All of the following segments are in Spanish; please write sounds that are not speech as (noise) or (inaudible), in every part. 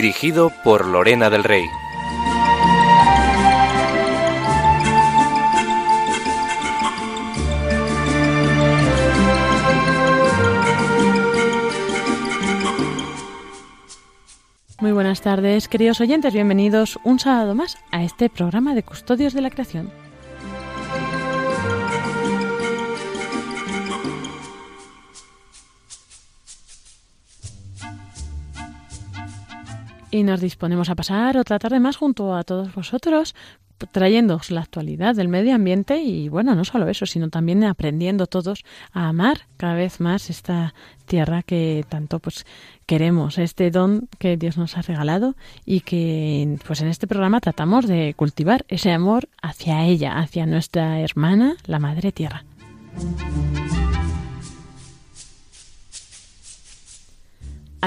Dirigido por Lorena del Rey. Muy buenas tardes, queridos oyentes, bienvenidos un sábado más a este programa de Custodios de la Creación. Y nos disponemos a pasar otra tarde más junto a todos vosotros trayéndoos la actualidad del medio ambiente y bueno, no solo eso, sino también aprendiendo todos a amar cada vez más esta tierra que tanto pues queremos, este don que Dios nos ha regalado y que pues en este programa tratamos de cultivar ese amor hacia ella, hacia nuestra hermana, la madre tierra.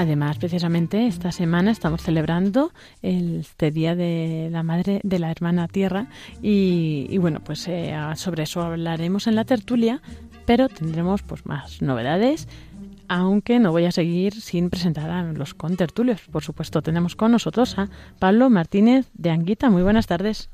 Además, precisamente esta semana estamos celebrando este Día de la Madre de la Hermana Tierra y, bueno, pues eh, sobre eso hablaremos en la tertulia, pero tendremos pues más novedades, aunque no voy a seguir sin presentar a los contertulios. Por supuesto, tenemos con nosotros a Pablo Martínez de Anguita. Muy buenas tardes.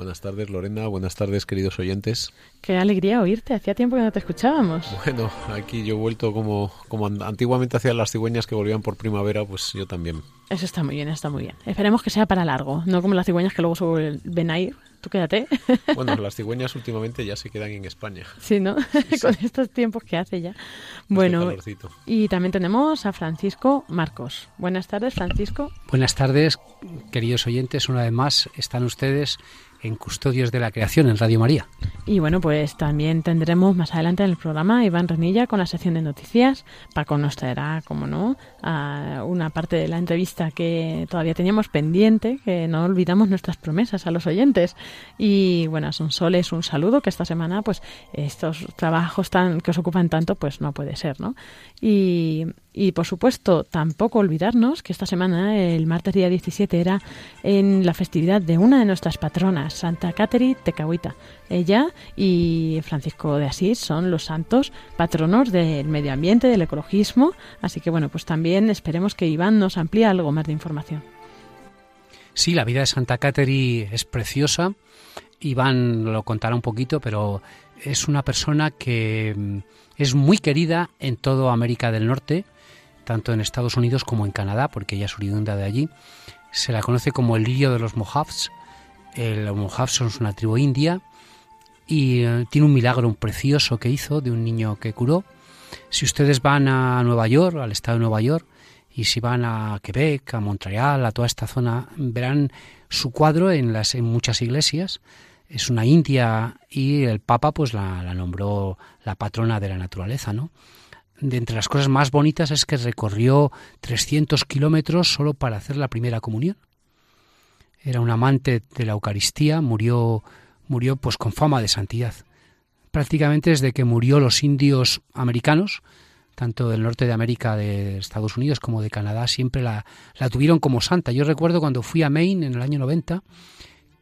Buenas tardes, Lorena. Buenas tardes, queridos oyentes. Qué alegría oírte. Hacía tiempo que no te escuchábamos. Bueno, aquí yo he vuelto como, como antiguamente hacían las cigüeñas que volvían por primavera, pues yo también. Eso está muy bien, está muy bien. Esperemos que sea para largo, no como las cigüeñas que luego se ven a ir. Tú quédate. (laughs) Bueno, (laughs) las cigüeñas últimamente ya se quedan en España. Sí, ¿no? (laughs) Con estos tiempos que hace ya. Bueno, y también tenemos a Francisco Marcos. Buenas tardes, Francisco. Buenas tardes, queridos oyentes. Una vez más están ustedes en Custodios de la Creación en Radio María. Y bueno, pues también tendremos más adelante en el programa Iván Renilla con la sección de noticias. Paco nos traerá, como no, a una parte de la entrevista que todavía teníamos pendiente, que no olvidamos nuestras promesas a los oyentes. Y bueno, son soles un saludo que esta semana, pues estos trabajos tan que os ocupan tanto, pues no puede ser, ¿no? Y y por supuesto, tampoco olvidarnos que esta semana, el martes día 17, era en la festividad de una de nuestras patronas, Santa Catherine Tecahuita. Ella y Francisco de Asís son los santos patronos del medio ambiente, del ecologismo. Así que bueno, pues también esperemos que Iván nos amplíe algo más de información. Sí, la vida de Santa Catherine es preciosa. Iván lo contará un poquito, pero es una persona que mm, es muy querida en toda América del Norte tanto en Estados Unidos como en Canadá, porque ella es oriunda de allí. Se la conoce como el lirio de los Mojavs. Los Mojavs son una tribu india y eh, tiene un milagro precioso que hizo de un niño que curó. Si ustedes van a Nueva York, al estado de Nueva York, y si van a Quebec, a Montreal, a toda esta zona, verán su cuadro en muchas iglesias. Es una india y el Papa pues la, la nombró la patrona de la naturaleza, ¿no? De entre las cosas más bonitas es que recorrió 300 kilómetros solo para hacer la primera comunión. Era un amante de la Eucaristía, murió, murió pues con fama de santidad. Prácticamente desde que murió los indios americanos, tanto del norte de América, de Estados Unidos como de Canadá, siempre la, la tuvieron como santa. Yo recuerdo cuando fui a Maine en el año 90,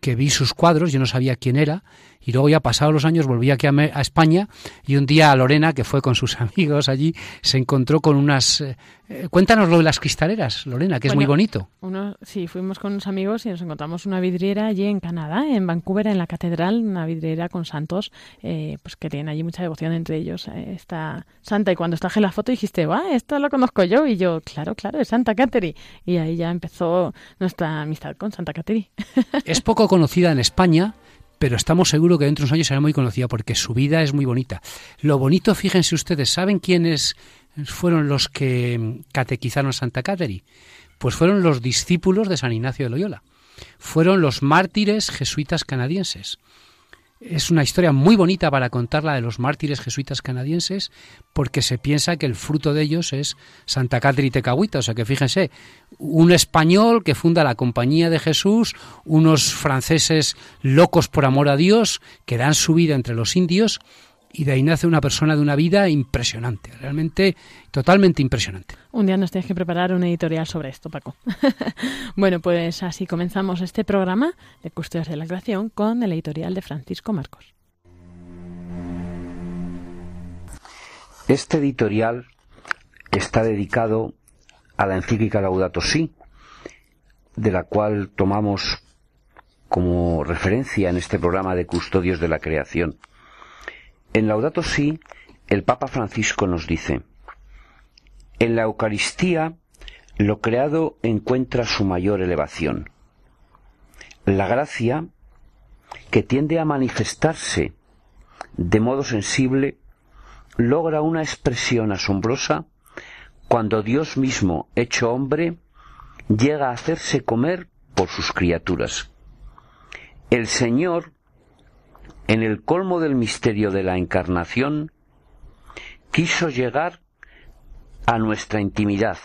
que vi sus cuadros, yo no sabía quién era, y luego ya pasados los años volví aquí a, España y un día a Lorena, que fue con sus (laughs) amigos allí, se encontró con unas... Eh, eh, cuéntanos lo de las cristaleras, Lorena, que es muy bonito. Uno, sí, fuimos con unos amigos y nos encontramos una vidriera allí en Canadá, en Vancouver, en la catedral, una vidriera con santos, eh, pues que tienen allí mucha devoción entre ellos. esta santa, y cuando traje la foto dijiste, va, esto lo conozco yo, y yo, claro, claro, es Santa Catherine. Y ahí ya empezó nuestra amistad con Santa Catherine. (laughs) Es poco conocida en España, pero estamos seguros que dentro de unos años será muy conocida porque su vida es muy bonita. Lo bonito, fíjense ustedes, ¿saben quiénes fueron los que catequizaron a Santa Catherine? Pues fueron los discípulos de San Ignacio de Loyola. Fueron los mártires jesuitas canadienses. Es una historia muy bonita para contarla de los mártires jesuitas canadienses, porque se piensa que el fruto de ellos es Santa Catherine Tecahuita. O sea que fíjense, un español que funda la Compañía de Jesús, unos franceses locos por amor a Dios, que dan su vida entre los indios, y de ahí nace una persona de una vida impresionante, realmente totalmente impresionante. Un día nos tienes que preparar un editorial sobre esto, Paco. (laughs) bueno, pues así comenzamos este programa de Custodios de la Creación con el editorial de Francisco Marcos. Este editorial está dedicado a la encíclica Laudato Si, de la cual tomamos como referencia en este programa de Custodios de la Creación. En Laudato Si, el Papa Francisco nos dice, en la Eucaristía lo creado encuentra su mayor elevación. La gracia, que tiende a manifestarse de modo sensible, logra una expresión asombrosa cuando Dios mismo, hecho hombre, llega a hacerse comer por sus criaturas. El Señor en el colmo del misterio de la encarnación, quiso llegar a nuestra intimidad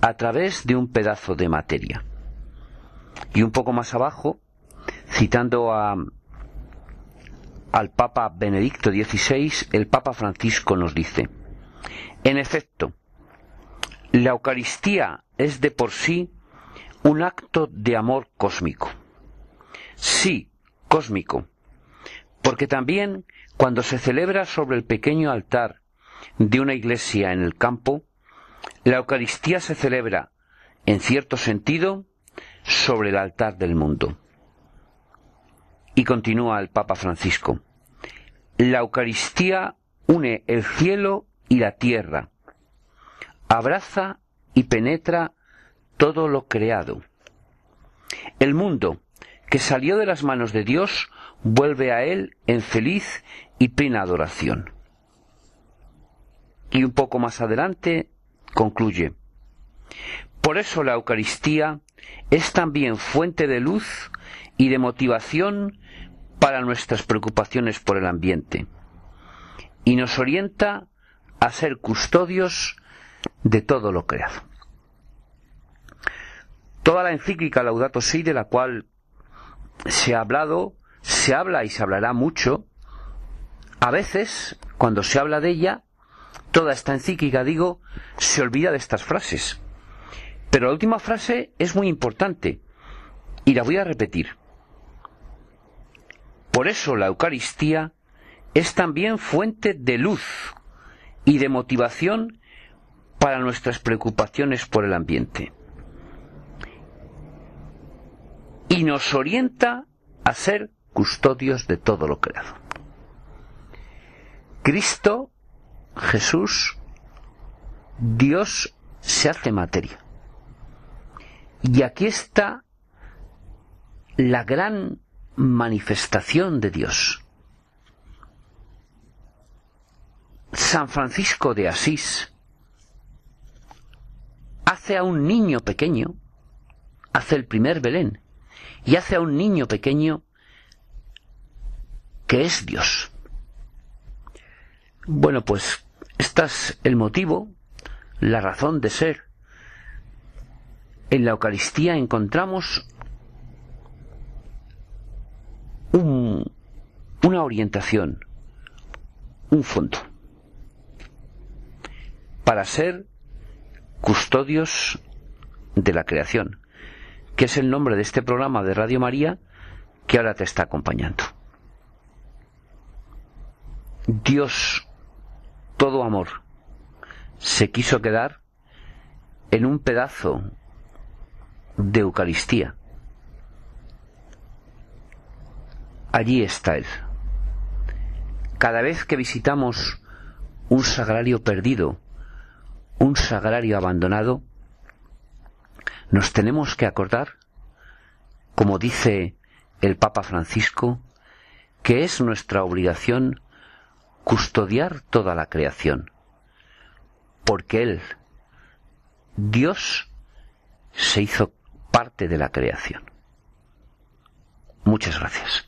a través de un pedazo de materia. Y un poco más abajo, citando a, al Papa Benedicto XVI, el Papa Francisco nos dice, en efecto, la Eucaristía es de por sí un acto de amor cósmico. Sí, cósmico, porque también cuando se celebra sobre el pequeño altar de una iglesia en el campo, la Eucaristía se celebra, en cierto sentido, sobre el altar del mundo. Y continúa el Papa Francisco. La Eucaristía une el cielo y la tierra, abraza y penetra todo lo creado. El mundo, que salió de las manos de Dios, vuelve a Él en feliz y plena adoración. Y un poco más adelante concluye, por eso la Eucaristía es también fuente de luz y de motivación para nuestras preocupaciones por el ambiente y nos orienta a ser custodios de todo lo creado. Toda la encíclica Laudato Si, de la cual se ha hablado, se habla y se hablará mucho. A veces, cuando se habla de ella, toda esta encíclica, digo, se olvida de estas frases. Pero la última frase es muy importante y la voy a repetir. Por eso la Eucaristía es también fuente de luz y de motivación para nuestras preocupaciones por el ambiente. Y nos orienta a ser custodios de todo lo creado. Cristo, Jesús, Dios se hace materia. Y aquí está la gran manifestación de Dios. San Francisco de Asís hace a un niño pequeño, hace el primer Belén, y hace a un niño pequeño que es Dios. Bueno, pues este es el motivo, la razón de ser. En la Eucaristía encontramos una orientación, un fondo, para ser custodios de la creación, que es el nombre de este programa de Radio María que ahora te está acompañando. Dios, todo amor, se quiso quedar en un pedazo de Eucaristía. Allí está Él. Cada vez que visitamos un sagrario perdido, un sagrario abandonado, nos tenemos que acordar, como dice el Papa Francisco, que es nuestra obligación custodiar toda la creación, porque Él, Dios, se hizo parte de la creación. Muchas gracias.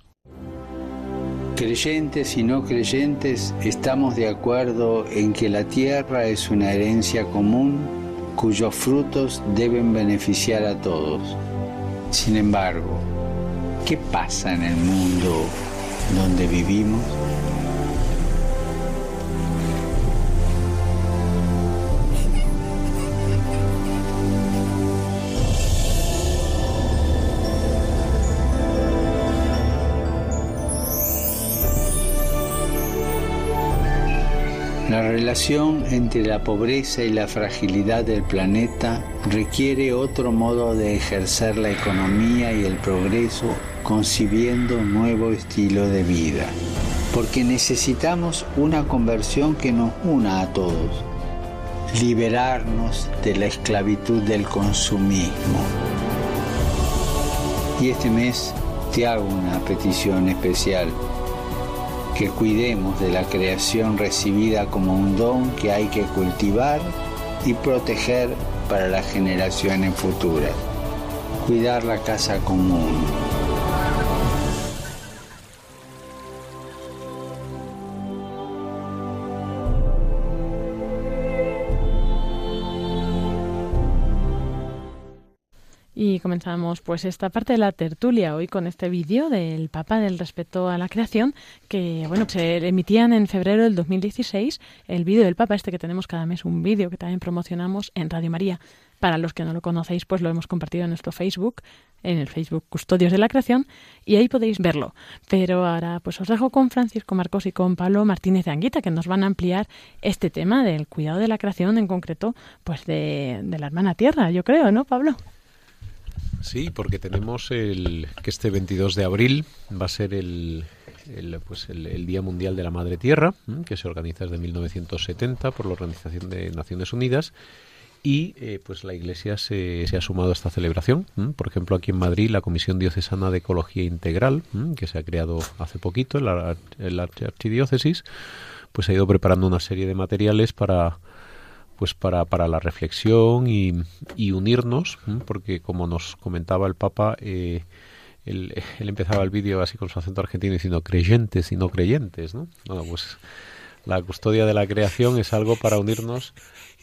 Creyentes y no creyentes estamos de acuerdo en que la tierra es una herencia común cuyos frutos deben beneficiar a todos. Sin embargo, ¿qué pasa en el mundo donde vivimos? Relación entre la pobreza y la fragilidad del planeta requiere otro modo de ejercer la economía y el progreso concibiendo un nuevo estilo de vida. Porque necesitamos una conversión que nos una a todos. Liberarnos de la esclavitud del consumismo. Y este mes te hago una petición especial que cuidemos de la creación recibida como un don que hay que cultivar y proteger para las generaciones futuras. Cuidar la casa común. Y comenzamos pues esta parte de la tertulia hoy con este vídeo del Papa del respeto a la creación que bueno se emitían en febrero del 2016 el vídeo del Papa este que tenemos cada mes un vídeo que también promocionamos en Radio María. Para los que no lo conocéis pues lo hemos compartido en nuestro Facebook en el Facebook Custodios de la Creación y ahí podéis verlo. Pero ahora pues os dejo con Francisco Marcos y con Pablo Martínez de Anguita que nos van a ampliar este tema del cuidado de la creación en concreto pues de, de la hermana tierra, yo creo, ¿no, Pablo? Sí, porque tenemos el que este 22 de abril va a ser el, pues el, Día Mundial de la Madre Tierra, que se organiza desde 1970 por la Organización de Naciones Unidas. Y eh, pues la Iglesia se, se, ha sumado a esta celebración. Por ejemplo, aquí en Madrid, la Comisión Diocesana de Ecología Integral, que se ha creado hace poquito en la, la archidiócesis, pues ha ido preparando una serie de materiales para, pues para, para la reflexión y, y unirnos, porque como nos comentaba el Papa, eh, (laughs) él, empezaba el vídeo así con su acento argentino diciendo creyentes y no creyentes, ¿no? Bueno, pues la custodia de la creación es algo para unirnos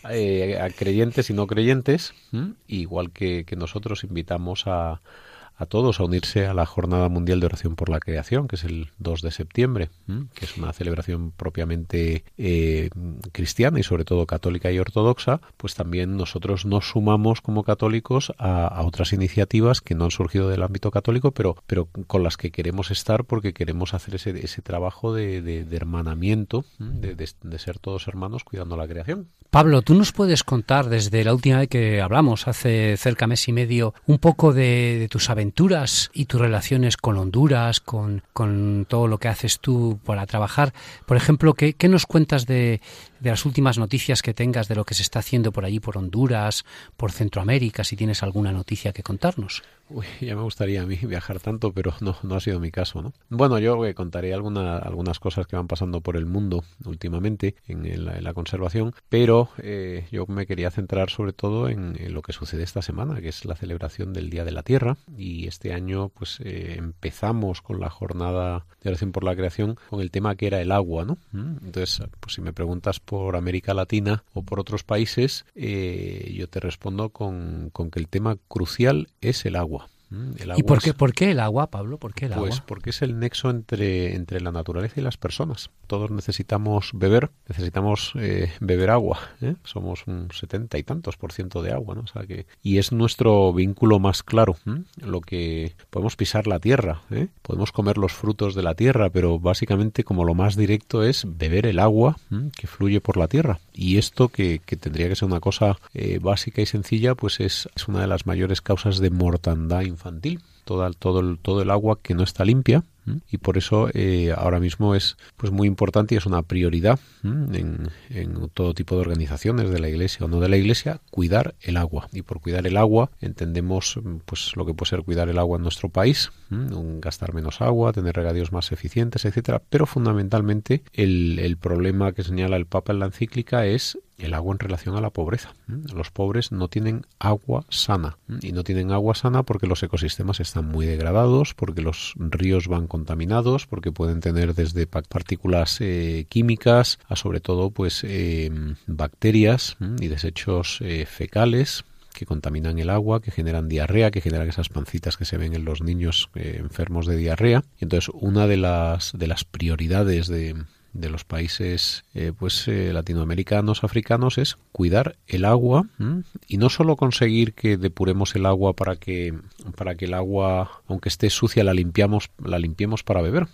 eh, a creyentes y no creyentes, igual que nosotros invitamos a, a todos a unirse a la Jornada Mundial de Oración por la Creación, que es el 2 de septiembre, que es una celebración propiamente eh, cristiana y sobre todo católica y ortodoxa, pues también nosotros nos sumamos como católicos a, otras iniciativas que no han surgido del ámbito católico, pero, pero con las que queremos estar porque queremos hacer ese, ese trabajo de, de, de hermanamiento, de, de, ser todos hermanos cuidando la creación. Pablo, ¿tú nos puedes contar desde la última vez que hablamos, hace cerca mes y medio, un poco de, tus aventuras? Aventuras y tus relaciones con Honduras, con, con todo lo que haces tú para trabajar. Por ejemplo, ¿qué, qué nos cuentas de, de las últimas noticias que tengas de lo que se está haciendo por allí, por Honduras, por Centroamérica, si tienes alguna noticia que contarnos. Uy, ya me gustaría a mí viajar tanto, pero no, no ha sido mi caso, ¿no? Bueno, yo eh, contaré alguna, algunas cosas que van pasando por el mundo últimamente en, la, conservación, pero eh, yo me quería centrar sobre todo en, lo que sucede esta semana, que es la celebración del Día de la Tierra, y este año pues eh, empezamos con la jornada de oración por la creación con el tema que era el agua, ¿no? Entonces, pues si me preguntas por América Latina o por otros países, eh, yo te respondo con, con que el tema crucial es el agua. ¿Y por qué, por qué el agua, Pablo? ¿Por qué el pues agua? porque es el nexo entre, entre la naturaleza y las personas. Todos necesitamos beber, necesitamos eh, beber agua. ¿eh? Somos un setenta y tantos por ciento de agua, ¿no? O sea que, y es nuestro vínculo más claro. ¿eh? Lo que podemos pisar la tierra, ¿eh? podemos comer los frutos de la tierra, pero básicamente como lo más directo es beber el agua que fluye por la tierra. Y esto que, que tendría que ser una cosa eh, básica y sencilla, pues es, es una de las mayores causas de mortandad infantil infantil, todo, todo, el, todo el agua que no está limpia y por eso eh, ahora mismo es pues muy importante y es una prioridad en, en, todo tipo de organizaciones de la iglesia o no de la iglesia cuidar el agua. Y por cuidar el agua entendemos pues lo que puede ser cuidar el agua en nuestro país gastar menos agua tener regadíos más eficientes etcétera. Pero fundamentalmente el, el problema que señala el Papa en la encíclica es el agua en relación a la pobreza. Los pobres no tienen agua sana y no tienen agua sana porque los ecosistemas están muy degradados, porque los ríos van contaminados, porque pueden tener desde partículas eh, químicas a sobre todo pues eh, bacterias y desechos eh, fecales que contaminan el agua, que generan diarrea, que generan esas pancitas que se ven en los niños enfermos de diarrea. Entonces una de las de las prioridades de, de los países eh, pues eh, latinoamericanos africanos es cuidar el agua y no solo conseguir que depuremos el agua para que para que el agua aunque esté sucia la limpiamos la limpiemos para beber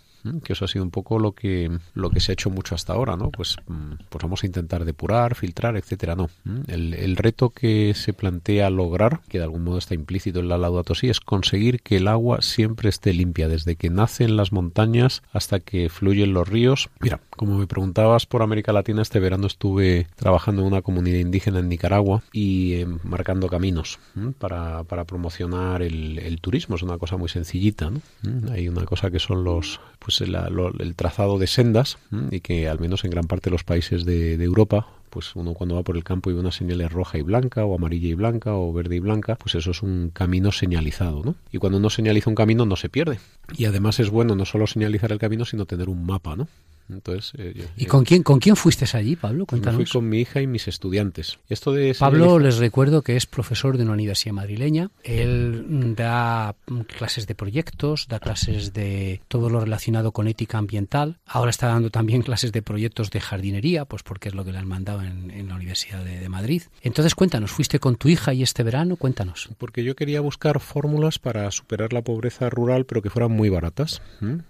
que eso ha sido un poco lo que lo que se ha hecho mucho hasta ahora, ¿no? Pues, mm, pues vamos a intentar depurar, filtrar, etcétera, no. El, el reto que se plantea lograr, que de algún modo está implícito en la Laudato es conseguir que el agua siempre esté limpia, desde que nace en las montañas hasta que fluyen los ríos. Mira, como me preguntabas por América Latina, este verano estuve trabajando en una comunidad indígena en Nicaragua y eh, marcando caminos para, para promocionar el, turismo. Es una cosa muy sencillita, ¿no? Hay una cosa que son los pues el, trazado de sendas y que al menos en gran parte de los países de, Europa pues uno cuando va por el campo y ve una señal roja y blanca o amarilla y blanca o verde y blanca, pues eso es un camino señalizado, ¿no? Y cuando uno señaliza un camino no se pierde. Y además es bueno no solo señalizar el camino, sino tener un mapa, ¿no? Entonces, eh, ¿Y con quién, con quién fuiste allí, Pablo? Cuéntanos. Fui con mi hija y mis estudiantes. Esto de Pablo, les recuerdo que es profesor de una universidad madrileña. Él da clases de proyectos, da clases de todo lo relacionado con ética ambiental. Ahora está dando también (laughs) clases de proyectos de jardinería, pues porque es lo que le han mandado en, la Universidad de, Madrid. Entonces, cuéntanos, ¿fuiste con tu hija y este verano? Cuéntanos. Porque yo quería buscar fórmulas para superar la pobreza rural, pero que fueran muy baratas,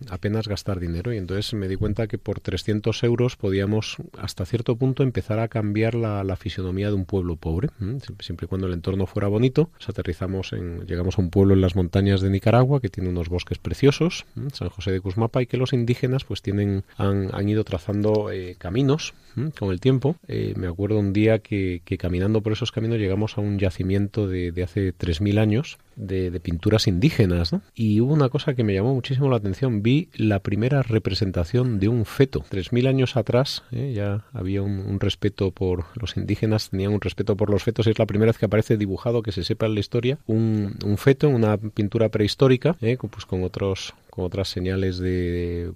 apenas gastar dinero. Y entonces me di cuenta que por 300 euros podíamos hasta cierto punto empezar a cambiar la, fisionomía de un pueblo pobre, siempre y cuando el entorno fuera bonito. aterrizamos en, llegamos a un pueblo en las montañas de Nicaragua que tiene unos bosques preciosos, San José de Cusmapa, y que los indígenas pues tienen, han, ido trazando eh, caminos con el tiempo. Eh, me acuerdo un día que, caminando por esos caminos llegamos a un yacimiento de, de hace 3.000 años de, pinturas indígenas, ¿no? Y hubo una cosa que me llamó muchísimo la atención. Vi la primera representación de un feto. Tres mil años atrás ¿eh? ya había un, respeto por los indígenas, tenían un respeto por los fetos. Es la primera vez que aparece dibujado, que se sepa en la historia, un, un feto en una pintura prehistórica, ¿eh? pues con otros con otras señales de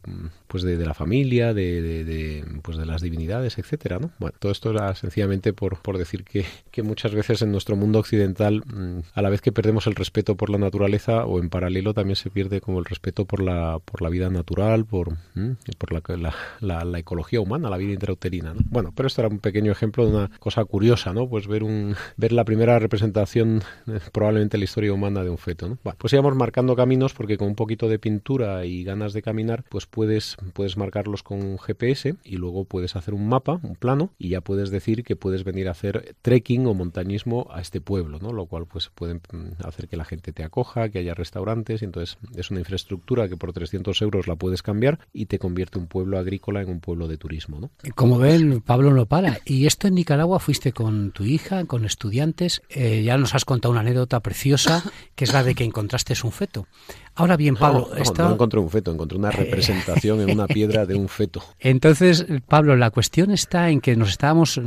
pues de, la familia, de, de, pues de las divinidades, etcétera, ¿no? Bueno, todo esto era sencillamente por, por decir que, que muchas veces en nuestro mundo occidental, mm, a la vez que perdemos el respeto por la naturaleza, o en paralelo también se pierde como el respeto por la, por la vida natural, por, mm, por la, la, la, ecología humana, la vida intrauterina, ¿no? Bueno, pero esto era un pequeño ejemplo de una cosa curiosa, ¿no? Pues ver un ver la primera representación eh, probablemente en la historia humana de un feto, ¿no? Bueno, pues íbamos marcando caminos porque con un poquito de pintura y ganas de caminar, pues puedes, puedes marcarlos con un GPS y luego puedes hacer un mapa, un plano, y ya puedes decir que puedes venir a hacer trekking o montañismo a este pueblo, ¿no? Lo cual pues puede mm, hacer que la gente te acoja, que haya restaurantes, y entonces es una infraestructura que por 300 euros la puedes cambiar y te convierte un pueblo agrícola en un pueblo de turismo, ¿no? Como ven, Pablo no para. Y esto en Nicaragua fuiste con tu hija, con estudiantes, eh, ya nos has contado una anécdota preciosa, que es la de que encontraste un feto. Ahora bien, Pablo, no, no, encontré un feto, encontré una representación en una piedra de un feto. (laughs) Entonces, Pablo, la cuestión está en que nos estábamos,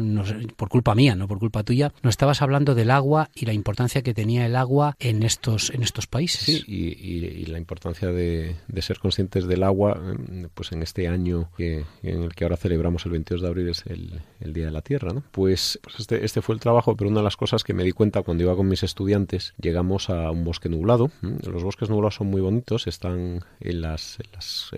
por culpa mía, no por culpa tuya, nos estabas hablando del agua y la importancia que tenía el agua en estos en estos países. Sí, y, la importancia de, ser conscientes del agua, pues en este año que, en el que ahora celebramos el 22 de abril es el, Día de la Tierra, ¿no? Pues, pues, este, este fue el trabajo, pero una de las cosas que me di cuenta cuando iba con mis estudiantes, llegamos a un bosque nublado. Los bosques nublados son muy bonitos, están en las,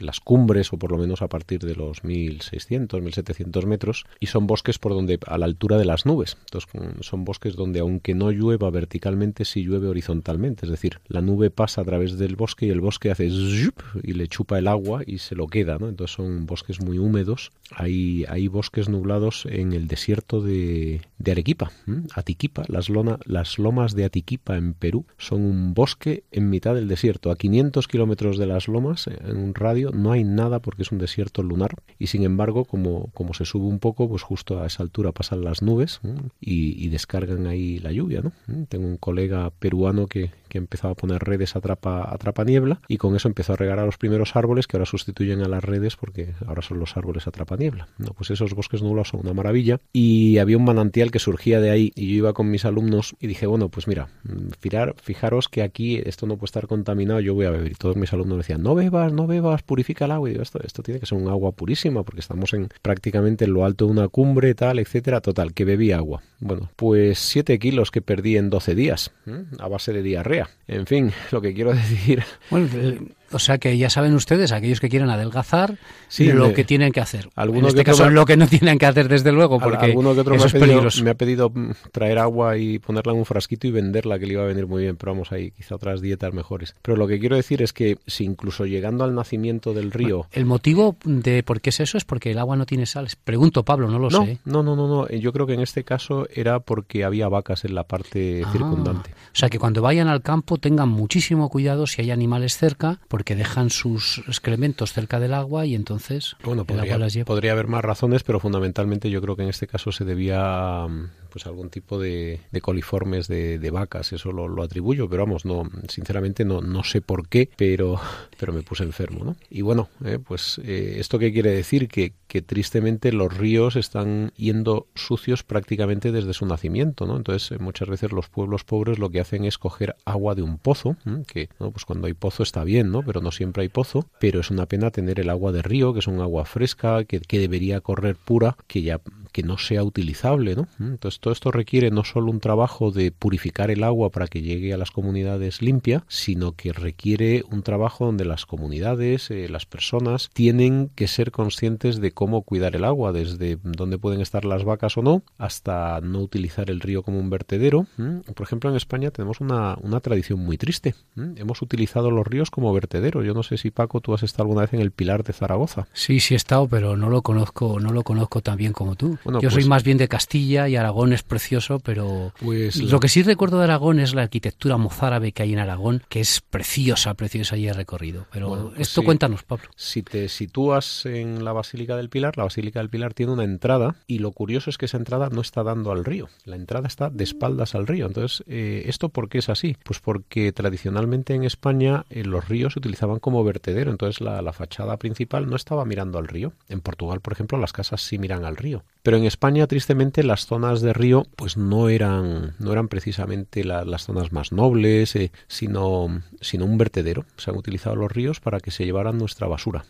las, cumbres o por lo menos a partir de los 1600, 1700 metros y son bosques por donde a la altura de las nubes. Entonces son bosques donde aunque no llueva verticalmente, sí llueve horizontalmente, es decir, la nube pasa a través del bosque y el bosque hace y le chupa el agua y se lo queda. Entonces son bosques muy húmedos. Hay, hay bosques nublados en el desierto de, Arequipa, Atiquipa, las, lona, las lomas de Atiquipa en Perú son un bosque en mitad del desierto. Aquí 500 kilómetros de las lomas, eh, en un radio, no hay nada porque es un desierto lunar y sin embargo, como, como se sube un poco, pues justo a esa altura pasan las nubes y, descargan ahí la lluvia. ¿no? Tengo un colega peruano que, que empezó a poner redes atrapa, atrapa niebla y con eso empezó a regar a los primeros árboles que ahora sustituyen a las redes porque ahora son los árboles atrapa niebla. No, pues esos bosques nublados son una maravilla y había un manantial que surgía de ahí y yo iba con mis alumnos y dije, bueno, pues mira, fijar, fijaros que aquí esto no puede estar contaminado, yo voy a beber. Y todos mis alumnos me decían, no bebas, no bebas, purifica el agua. Y digo, esto, esto tiene que ser un agua purísima porque estamos en prácticamente en lo alto de una cumbre, tal, etcétera. Total, que bebí agua. Bueno, pues 7 kilos que perdí en 12 días, a base de diarrea. En fin, (laughs) lo que quiero decir... Bueno, o sea que ya saben ustedes, aquellos que quieren adelgazar, lo que tienen que hacer. En este caso, lo que no tienen que hacer, desde luego, porque alguno que otro eso me, es ha pedido, peligroso. me ha pedido mm, traer agua y ponerla en un frasquito y venderla, que le iba a venir muy bien, pero vamos ahí, quizá otras dietas mejores. Pero lo que quiero decir es que si incluso llegando al nacimiento del río... El motivo de por qué es eso es porque el agua no tiene sales. Pregunto, Pablo, no lo no, sé. No, no, no, no. Yo creo que en este caso era porque había vacas en la parte Ah, circundante. O sea que cuando vayan al campo tengan muchísimo cuidado si hay animales cerca, porque dejan sus excrementos cerca del agua y entonces Bueno, el podría, agua las lleva. podría haber más razones, pero fundamentalmente yo creo que en este caso se debía mm, pues algún tipo de, de coliformes de, vacas, eso lo, atribuyo, pero vamos, no, sinceramente no, no sé por qué, pero, pero me puse enfermo, ¿no? Y bueno, eh, pues eh, esto qué quiere decir que, tristemente los ríos están yendo sucios prácticamente desde su nacimiento, ¿no? Entonces eh, muchas veces los pueblos pobres lo que hacen es coger agua de un pozo, que ¿no? pues cuando hay pozo está bien, ¿no? Pero no siempre hay pozo, pero es una pena tener el agua de río, que es un agua fresca, que, que debería correr pura, que ya que no sea utilizable, ¿no? Entonces todo esto requiere no solo un trabajo de purificar el agua para que llegue a las comunidades limpia, sino que requiere un trabajo donde las comunidades, eh, las personas tienen que ser conscientes de cómo cuidar el agua, desde dónde pueden estar las vacas o no, hasta no utilizar el río como un vertedero. ¿m? Por ejemplo, en España tenemos una, una tradición muy triste. ¿m? Hemos utilizado los ríos como vertedero. Yo no sé si Paco, tú has estado alguna vez en el Pilar de Zaragoza. Sí, sí he estado, pero no lo conozco, no lo conozco tan bien como tú. Bueno, Yo soy pues- más bien de Castilla y Aragón es precioso, pero Pues lo que sí recuerdo de Aragón es la arquitectura mozárabe que hay en Aragón, que es preciosa, preciosa y he recorrido. Pero Bueno, pues esto sí. cuéntanos, Pablo. Si te sitúas en la Basílica del Pilar, la Basílica del Pilar tiene una entrada y lo curioso es que esa entrada no está dando al río. La entrada está de espaldas al río. Entonces, eh, ¿esto por qué es así? Pues porque tradicionalmente en España eh, los ríos se utilizaban como vertedero. Entonces la, la fachada principal no estaba mirando al río. En Portugal, por ejemplo, las casas sí miran al río. Pero en España, tristemente, las zonas de río pues no eran, no eran precisamente la- las zonas más nobles, eh, sino, sino un vertedero. Se han utilizado los ríos para que se llevaran nuestra basura.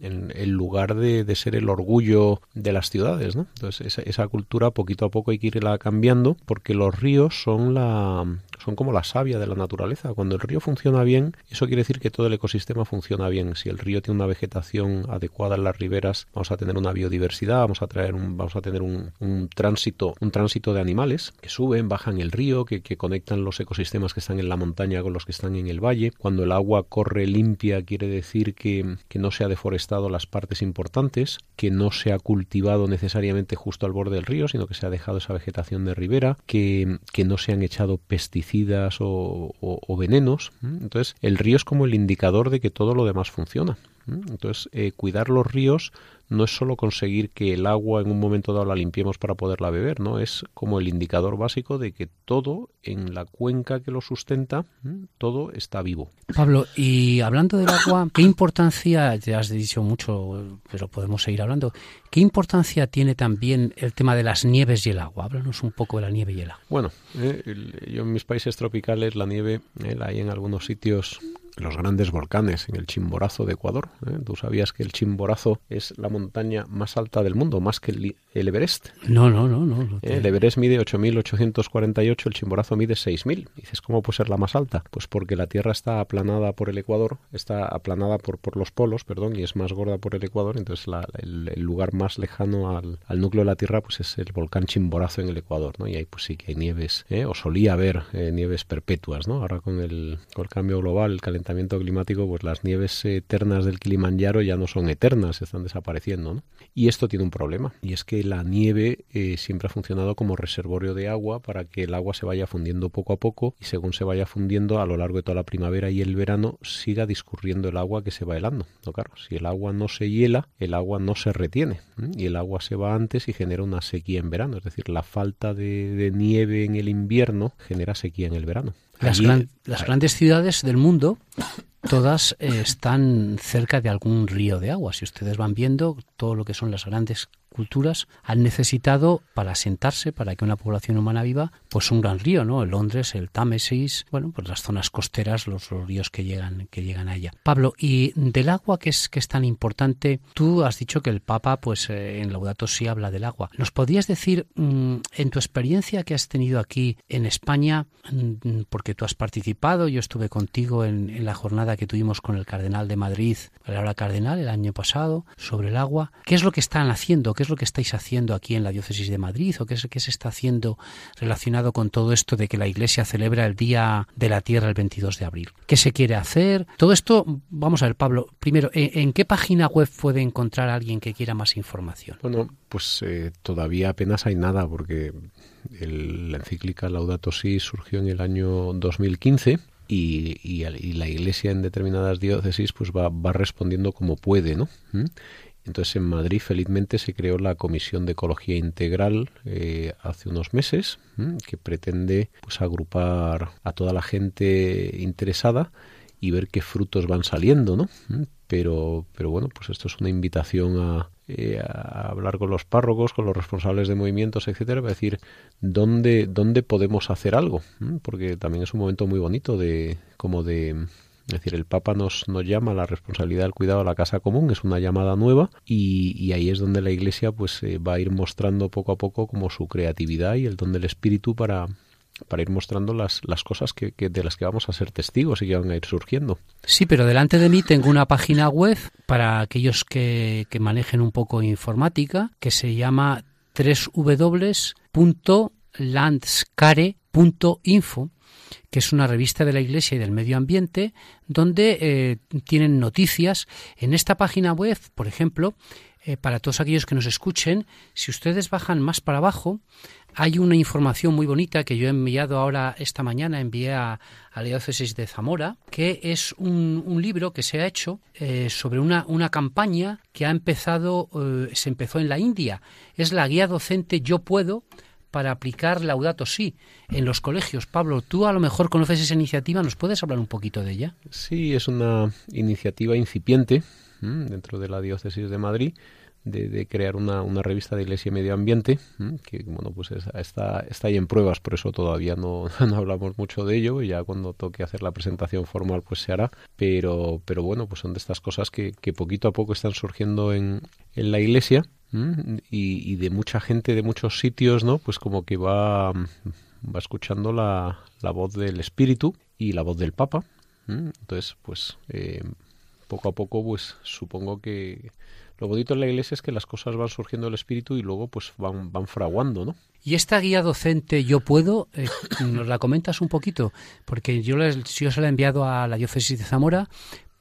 en lugar de, de ser el orgullo de las ciudades, ¿no? Entonces esa, esa cultura poquito a poco hay que irla cambiando porque los ríos son la son como la savia de la naturaleza. Cuando el río funciona bien, eso quiere decir que todo el ecosistema funciona bien. Si el río tiene una vegetación adecuada en las riberas, vamos a tener una biodiversidad, vamos a traer un, vamos a tener un, tránsito, un tránsito de animales que suben, bajan el río, que, que conectan los ecosistemas que están en la montaña con los que están en el valle. Cuando el agua corre limpia, quiere decir que, que no se ha deforestado las partes importantes, que no se ha cultivado necesariamente justo al borde del río, sino que se ha dejado esa vegetación de ribera, que, que no se han echado pesticidas o, o- venenos. Entonces, el río es como el indicador de que todo lo demás funciona. ¿M? Entonces, eh, cuidar los ríos no es solo conseguir que el agua en un momento dado la limpiemos para poderla beber, ¿no? Es como el indicador básico de que todo en la cuenca que lo sustenta, ¿m? todo está vivo. Pablo, y hablando del agua, ¿qué importancia, ya has dicho mucho, pero podemos seguir hablando, qué importancia tiene también el tema de las nieves y el agua? Háblanos un poco de la nieve y el agua. Bueno, eh, el- yo en mis países tropicales la nieve eh, la hay en algunos sitios los grandes volcanes, en el Chimborazo de Ecuador. ¿eh? Tú sabías que el Chimborazo es la montaña más alta del mundo, más que el, Everest. No, no, no, no. no ¿eh? El Everest mide 8.848, el Chimborazo mide 6.000. Dices, ¿cómo puede ser la más alta? Pues porque la Tierra está aplanada por el Ecuador, está aplanada por, por los polos, perdón, y es más gorda por el Ecuador. Entonces la- el, el lugar más lejano al, al núcleo de la Tierra pues es el volcán Chimborazo en el Ecuador, ¿no? Y ahí pues sí que hay nieves, ¿eh? o solía haber eh, nieves perpetuas, ¿no? Ahora con el, con el cambio global, el calentamiento climático, pues las nieves eternas del Kilimanjaro ya no son eternas, están desapareciendo, ¿no? Y esto tiene un problema, y es que la nieve eh, siempre ha funcionado como reservorio de agua para que el agua se vaya fundiendo poco a poco y según se vaya fundiendo a lo largo de toda la primavera y el verano siga discurriendo el agua que se va helando. No, claro, si el agua no se hiela, el agua no se retiene y el agua se va antes y genera una sequía en verano, es decir, la falta de nieve en el invierno genera sequía en el verano. Las, las grandes ciudades del mundo todas eh, están cerca de algún río de agua. Si ustedes van viendo todo lo que son las grandes culturas han necesitado para asentarse, para que una población humana viva, pues un gran río, ¿no? El Londres, el Támesis, bueno, pues las zonas costeras, los, ríos que llegan, que llegan allá. Pablo, y del agua que es que es tan importante, tú has dicho que el Papa, pues eh, en Laudato sí habla del agua. ¿Nos podrías decir, mm, en tu experiencia que has tenido aquí en España, mm, porque tú has participado, yo estuve contigo en, en la jornada que tuvimos con el Cardenal de Madrid, el ahora Cardenal, el año pasado, sobre el agua, ¿qué es lo que están haciendo? ¿Qué lo que estáis haciendo aquí en la diócesis de Madrid o qué, es, qué se está haciendo relacionado con todo esto de que la Iglesia celebra el Día de la Tierra el 22 de abril? ¿Qué se quiere hacer? Todo esto, vamos a ver, Pablo, primero, ¿en, qué página web puede encontrar alguien que quiera más información? Bueno, pues eh, todavía apenas hay nada porque la encíclica Laudato Si surgió en el año 2015 y, y, la Iglesia en determinadas diócesis pues va, va respondiendo como puede, ¿no? Entonces en Madrid felizmente se creó la Comisión de Ecología Integral eh, hace unos meses que pretende pues agrupar a toda la gente interesada y ver qué frutos van saliendo, ¿no? Pero, pero bueno, pues esto es una invitación a, eh, a hablar con los párrocos, con los responsables de movimientos, etcétera, para decir dónde, dónde podemos hacer algo, porque también es un momento muy bonito de como de es decir, el Papa nos, nos llama a la responsabilidad del cuidado a la casa común, es una llamada nueva y, ahí es donde la Iglesia pues eh, va a ir mostrando poco a poco como su creatividad y el don del Espíritu para, para ir mostrando las, las cosas que, de las que vamos a ser testigos y que van a ir surgiendo. Sí, pero delante de mí tengo una página web para aquellos que, que manejen un poco informática que se llama www.landscare.info que es una revista de la Iglesia y del Medio Ambiente, donde eh, tienen noticias. En esta página web, por ejemplo, eh, para todos aquellos que nos escuchen, si ustedes bajan más para abajo, hay una información muy bonita que yo he enviado ahora esta mañana, envié a, la diócesis de Zamora, que es un, libro que se ha hecho eh, sobre una, una, campaña que ha empezado, se empezó en la India. Es la guía docente Yo Puedo para aplicar Laudato Si en los colegios. Pablo, tú a lo mejor conoces esa iniciativa, ¿nos puedes hablar un poquito de ella? Sí, es una iniciativa incipiente dentro de la diócesis de Madrid. De, crear una, una, revista de Iglesia y Medio Ambiente, que bueno, pues está, está ahí en pruebas, por eso todavía no, (laughs) no, hablamos mucho de ello, ya cuando toque hacer la presentación formal pues se hará, pero, pero bueno, pues son de estas cosas que, que poquito a poco están surgiendo en, en la Iglesia y, de mucha gente de muchos sitios, ¿no? Pues como que va, va escuchando la, la voz del Espíritu y la voz del Papa. Entonces, pues eh, poco a poco, pues supongo que lo bonito en la iglesia es que las cosas van surgiendo del espíritu y luego pues van, van fraguando, ¿no? Y esta guía docente Yo Puedo, eh, ¿nos la comentas un poquito? Porque yo, les, yo se la he enviado a la diócesis de Zamora,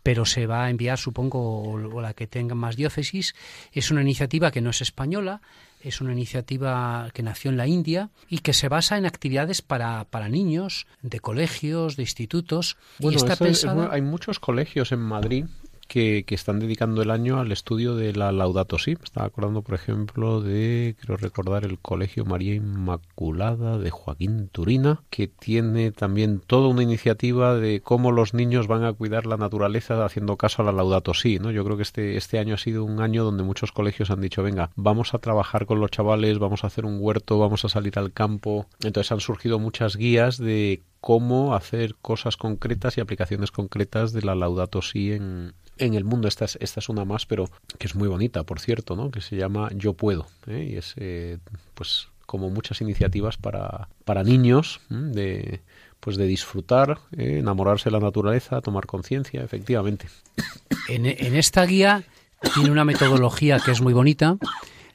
pero se va a enviar, supongo, o la que tenga más diócesis. Es una iniciativa que no es española, es una iniciativa que nació en la India y que se basa en actividades para, para niños, de colegios, de institutos. Bueno, hay muchos colegios en Madrid que, están dedicando el año al estudio de la Laudato Si. Me estaba acordando, por ejemplo, de, creo recordar, el Colegio María Inmaculada de Joaquín Turina, que tiene también toda una iniciativa de cómo los niños van a cuidar la naturaleza haciendo caso a la Laudato Si. ¿no? Yo creo que este, este año ha sido un año donde muchos colegios han dicho, venga, vamos a trabajar con los chavales, vamos a hacer un huerto, vamos a salir al campo. Entonces han surgido muchas guías de cómo hacer cosas concretas y aplicaciones concretas de la Laudato Si en, en el mundo. Esta es, esta es una más, pero que es muy bonita, por cierto, ¿no? Que se llama Yo Puedo. ¿eh? Y es, eh, pues, como muchas iniciativas para, para niños de pues de disfrutar, ¿eh? enamorarse de la naturaleza, tomar conciencia, efectivamente. En, en esta guía tiene una metodología que es muy bonita.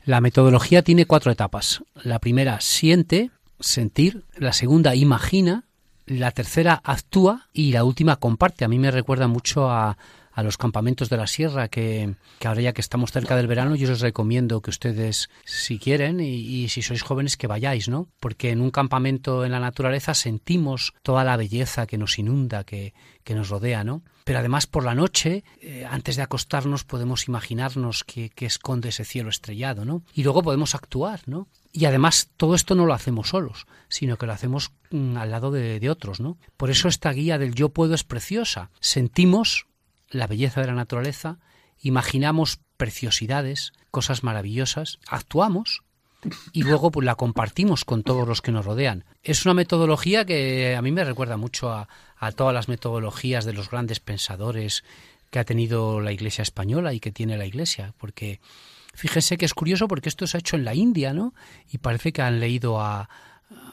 La metodología tiene cuatro etapas. La primera, siente, sentir. La segunda, imagina. La tercera, actúa. Y la última, comparte. A mí me recuerda mucho a, a los campamentos de la sierra, que, que, ahora ya que estamos cerca del verano, yo os recomiendo que ustedes, si quieren, y, si sois jóvenes, que vayáis, ¿no? Porque en un campamento en la naturaleza sentimos toda la belleza que nos inunda, que, que nos rodea, ¿no? Pero además por la noche, eh, antes de acostarnos, podemos imaginarnos que, que, esconde ese cielo estrellado, ¿no? Y luego podemos actuar, ¿no? Y además todo esto no lo hacemos solos, sino que lo hacemos mm, al lado de, de otros, ¿no? Por eso esta guía del yo puedo es preciosa. Sentimos la belleza de la naturaleza, imaginamos preciosidades, cosas maravillosas, actuamos y luego pues la compartimos con todos los que nos rodean. Es una metodología que a mí me recuerda mucho a, a todas las metodologías de los grandes pensadores que ha tenido la Iglesia española y que tiene la Iglesia, porque fíjese que es curioso porque esto se ha hecho en la India, ¿no? Y parece que han leído a,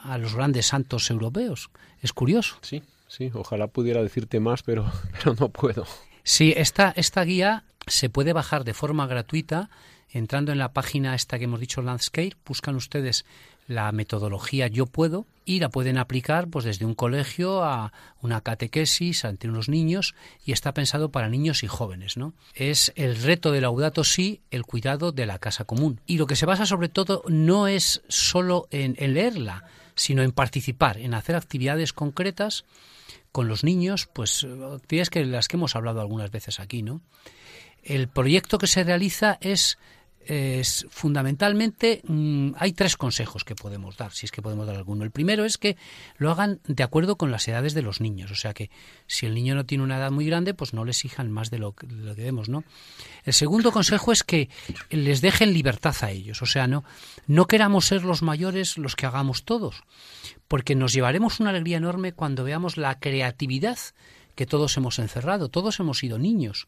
a los grandes santos europeos. Es curioso. Sí, sí, ojalá pudiera decirte más, pero, (laughs) pero no puedo. Sí, esta, esta guía se puede bajar de forma gratuita entrando en la página esta que hemos dicho Landscape, buscan ustedes la metodología Yo Puedo y la pueden aplicar pues desde un colegio a una catequesis ante unos niños y está pensado para niños y jóvenes, ¿no? Es el reto de Laudato Si, el cuidado de la casa común. Y lo que se basa sobre todo no es solo en leerla, sino en participar, en hacer actividades concretas con los niños, pues actividades que las que hemos hablado algunas veces aquí, ¿no? El proyecto que se realiza es es fundamentalmente mm, hay tres consejos que podemos dar, si es que podemos dar alguno. El primero es que lo hagan de acuerdo con las edades de los niños, o sea que si el niño no tiene una edad muy grande, pues no le exijan más de lo, que debemos, ¿no? El segundo consejo es que les dejen libertad a ellos, o sea, no no queramos ser los mayores los que hagamos todos, porque nos llevaremos una alegría enorme cuando veamos la creatividad que todos hemos encerrado, todos hemos sido niños.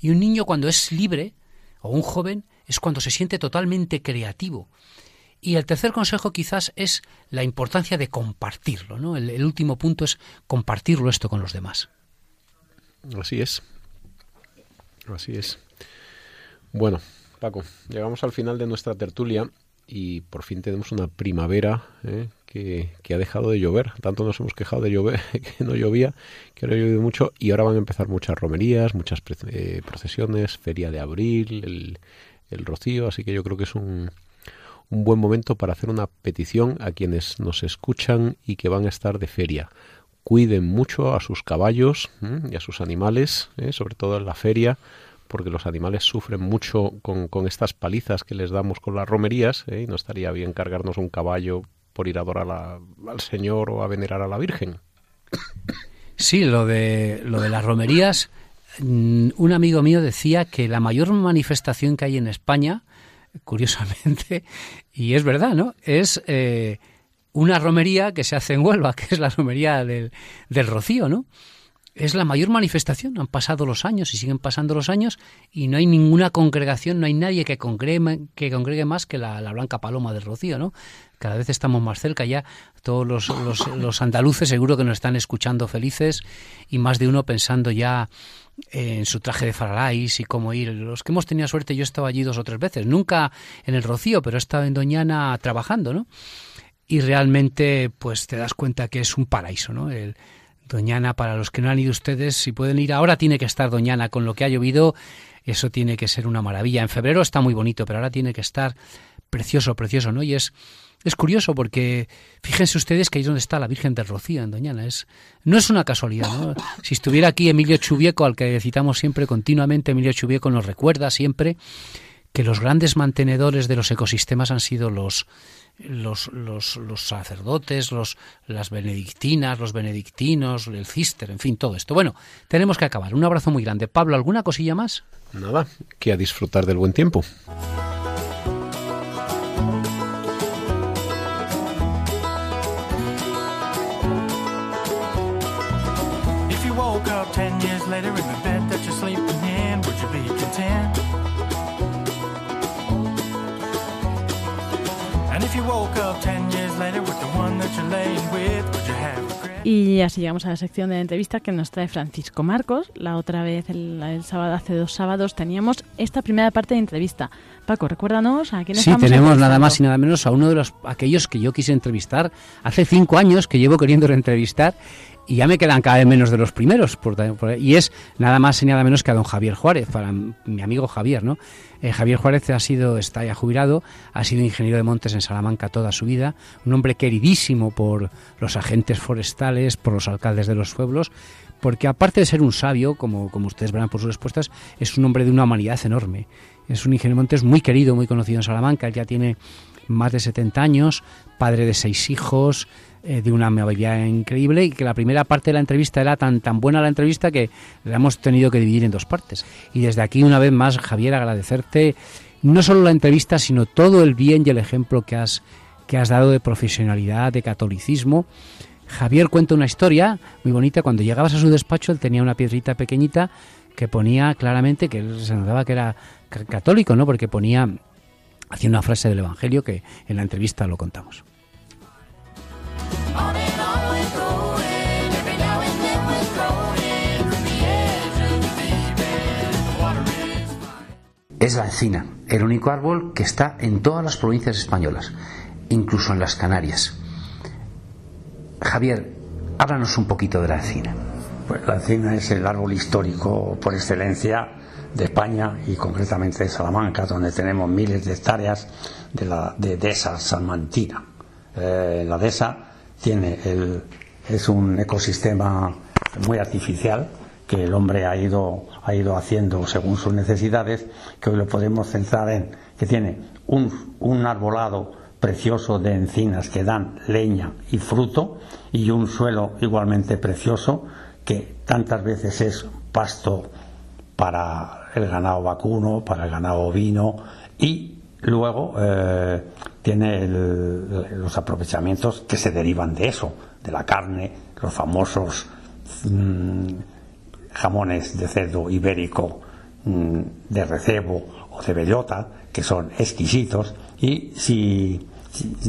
Y un niño cuando es libre o un joven es cuando se siente totalmente creativo. Y el tercer consejo quizás es la importancia de compartirlo. ¿no? El, último punto es compartirlo esto con los demás. Así es. Así es. Bueno, Paco, llegamos al final de nuestra tertulia y por fin tenemos una primavera ¿eh? Que, ha dejado de llover. Tanto nos hemos quejado de llover, (laughs) que no llovía, que ahora ha llovido mucho y ahora van a empezar muchas romerías, muchas eh, procesiones, feria de abril, el, el rocío, así que yo creo que es un, un buen momento para hacer una petición a quienes nos escuchan y que van a estar de feria. Cuiden mucho a sus caballos y a sus animales, ¿eh? sobre todo en la feria, porque los animales sufren mucho con, con estas palizas que les damos con las romerías ¿eh? y no estaría bien cargarnos un caballo por ir a adorar al Señor o a venerar a la Virgen. Sí, lo de, lo de las romerías Mm, un amigo mío decía que la mayor manifestación que hay en España, curiosamente, y es verdad, ¿no? Es eh, una romería que se hace en Huelva, que es la romería del, del Rocío, ¿no? Es la mayor manifestación. Han pasado los años y siguen pasando los años y no hay ninguna congregación, no hay nadie que congregue, que congregue más que la, Blanca Paloma del Rocío, ¿no? Cada vez estamos más cerca ya. Todos los, andaluces seguro que nos están escuchando felices y más de uno pensando ya en su traje de faralais y cómo ir. Los que hemos tenido suerte, yo he estado allí dos o tres veces, nunca en el Rocío, pero he estado en Doñana trabajando, ¿no? Y realmente, pues te das cuenta que es un paraíso, ¿no? El, Doñana, para los que no han ido ustedes, si pueden ir ahora, tiene que estar Doñana con lo que ha llovido. Eso tiene que ser una maravilla. En febrero está muy bonito, pero ahora tiene que estar precioso, precioso, ¿no? Y es, es curioso porque fíjense ustedes que ahí es donde está la Virgen del Rocío, en Doñana. Es, no es una casualidad, ¿no? Si estuviera aquí Emilio Chubieco, al que citamos siempre continuamente, Emilio Chubieco nos recuerda siempre que los grandes mantenedores de los ecosistemas han sido los los, los, los, sacerdotes, los, las benedictinas, los benedictinos, el cister, en fin, todo esto. Bueno, tenemos que acabar. Un abrazo muy grande. Pablo, ¿alguna cosilla más? Nada, que a disfrutar del buen tiempo. Y así llegamos a la sección de entrevista que nos trae Francisco Marcos. La otra vez, el, sábado, hace dos sábados, teníamos esta primera parte de entrevista. Paco, recuérdanos a quiénes Sí, tenemos nada más y nada menos a uno de los aquellos que yo quise entrevistar hace cinco años, que llevo queriendo entrevistar y ya me quedan cada vez menos de los primeros. y es nada más y nada menos que a don Javier Juárez, para mi amigo Javier, ¿no? Eh, Javier Juárez ha sido, está ya jubilado, ha sido ingeniero de montes en Salamanca toda su vida, un hombre queridísimo por los agentes forestales, por los alcaldes de los pueblos, porque aparte de ser un sabio, como, como ustedes verán por sus respuestas, es un hombre de una humanidad enorme. Es un ingeniero de montes muy querido, muy conocido en Salamanca, él ya tiene más de 70 años, padre de seis hijos, eh, de una amabilidad increíble y que la primera parte de la entrevista era tan, tan buena la entrevista que la hemos tenido que dividir en dos partes. Y desde aquí, una vez más, Javier, agradecerte no solo la entrevista, sino todo el bien y el ejemplo que has, que has dado de profesionalidad, de catolicismo. Javier cuenta una historia muy bonita. Cuando llegabas a su despacho, él tenía una piedrita pequeñita que ponía claramente que él se notaba que era católico, ¿no? Porque ponía, hacía una frase del Evangelio que en la entrevista lo contamos. Es la encina, el único árbol que está en todas las provincias españolas, incluso en las Canarias. Javier, háblanos un poquito de la encina. Pues la encina es el árbol histórico por excelencia de España y concretamente de Salamanca, donde tenemos miles de hectáreas de la de dehesa salmantina. Eh, la dehesa tiene el, es un ecosistema muy artificial que el hombre ha ido, ha ido haciendo según sus necesidades, que hoy lo podemos centrar en que tiene un, un arbolado precioso de encinas que dan leña y fruto y un suelo igualmente precioso que tantas veces es pasto para el ganado vacuno, para el ganado ovino y luego eh, tiene los aprovechamientos que se derivan de eso, de la carne, los famosos mm, jamones de cerdo ibérico mm, de recebo o de bellota, que son exquisitos, y si,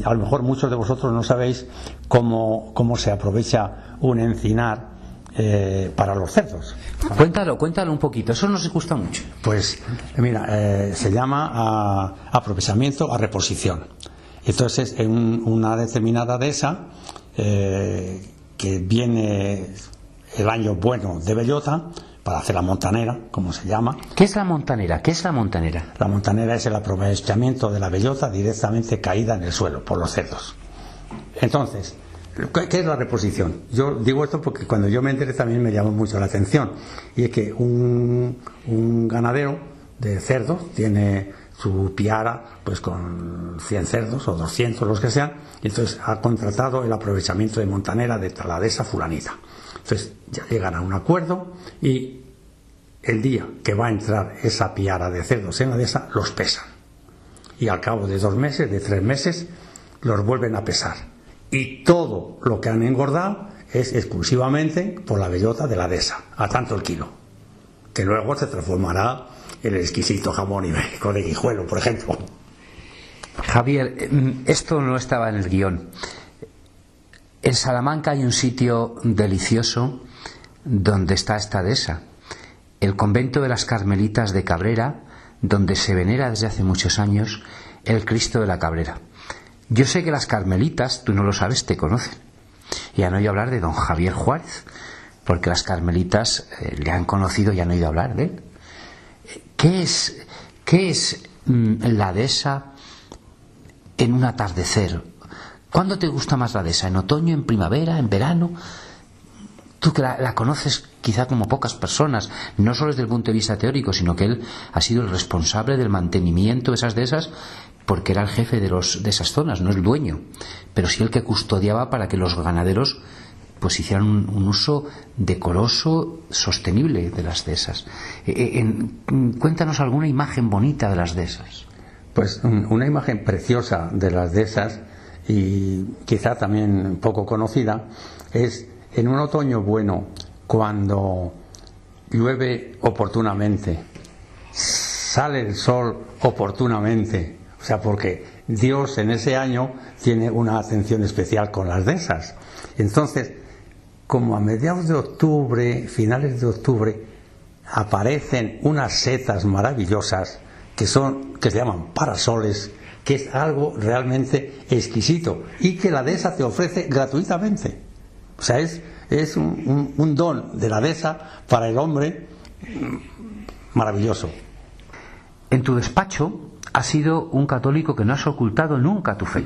a lo mejor muchos de vosotros no sabéis cómo, cómo se aprovecha un encinar eh, para los cerdos. Cuéntalo, cuéntalo un poquito, eso nos gusta mucho. Pues mira, eh, se llama aprovechamiento a reposición. Entonces, en una determinada dehesa, eh, que viene el año bueno de bellota, para hacer la montanera, como se llama. ¿Qué es la montanera? ¿Qué es la montanera? La montanera es el aprovechamiento de la bellota directamente caída en el suelo por los cerdos. Entonces, ¿qué es la reposición? Yo digo esto porque cuando yo me enteré también me llamó mucho la atención. Y es que un, un ganadero de cerdos tiene su piara pues con 100 cerdos o 200 los que sean y entonces ha contratado el aprovechamiento de montanera de taladesa fulanita entonces ya llegan a un acuerdo y el día que va a entrar esa piara de cerdos en la dehesa los pesan y al cabo de dos meses de tres meses los vuelven a pesar y todo lo que han engordado es exclusivamente por la bellota de la dehesa a tanto el kilo que luego se transformará el exquisito jamón ibérico de Guijuelo, por ejemplo. Javier, mm, esto no estaba en el guion. En Salamanca hay un sitio delicioso donde está esta dehesa, el convento de las Carmelitas de Cabrera, donde se venera desde hace muchos años el Cristo de la Cabrera. Yo sé que las Carmelitas, tú no lo sabes, te conocen. Y han oído hablar de don Javier Juárez, porque las Carmelitas eh, le han conocido y han oído hablar de él. ¿Qué es, qué es mm, la dehesa en un atardecer? ¿Cuándo te gusta más la dehesa? ¿En otoño, en primavera, en verano? Tú que la, conoces quizá como pocas personas, no solo desde el punto de vista teórico, sino que él ha sido el responsable del mantenimiento de esas dehesas porque era el jefe de, los, de esas zonas, no el dueño, pero sí el que custodiaba para que los ganaderos pues hicieran un, uso decoroso, sostenible de las dehesas. Eh, eh, cuéntanos alguna imagen bonita de las dehesas. Pues una imagen preciosa de las dehesas y quizá también poco conocida es en un otoño bueno cuando llueve oportunamente, sale el sol oportunamente, o sea, porque Dios en ese año tiene una atención especial con las dehesas. Entonces, como a mediados de octubre, finales de octubre, aparecen unas setas maravillosas que son, que se llaman parasoles, que es algo realmente exquisito y que la dehesa te ofrece gratuitamente. O sea, es, es un, don de la dehesa para el hombre maravilloso. En tu despacho has sido un católico que no has ocultado nunca tu fe.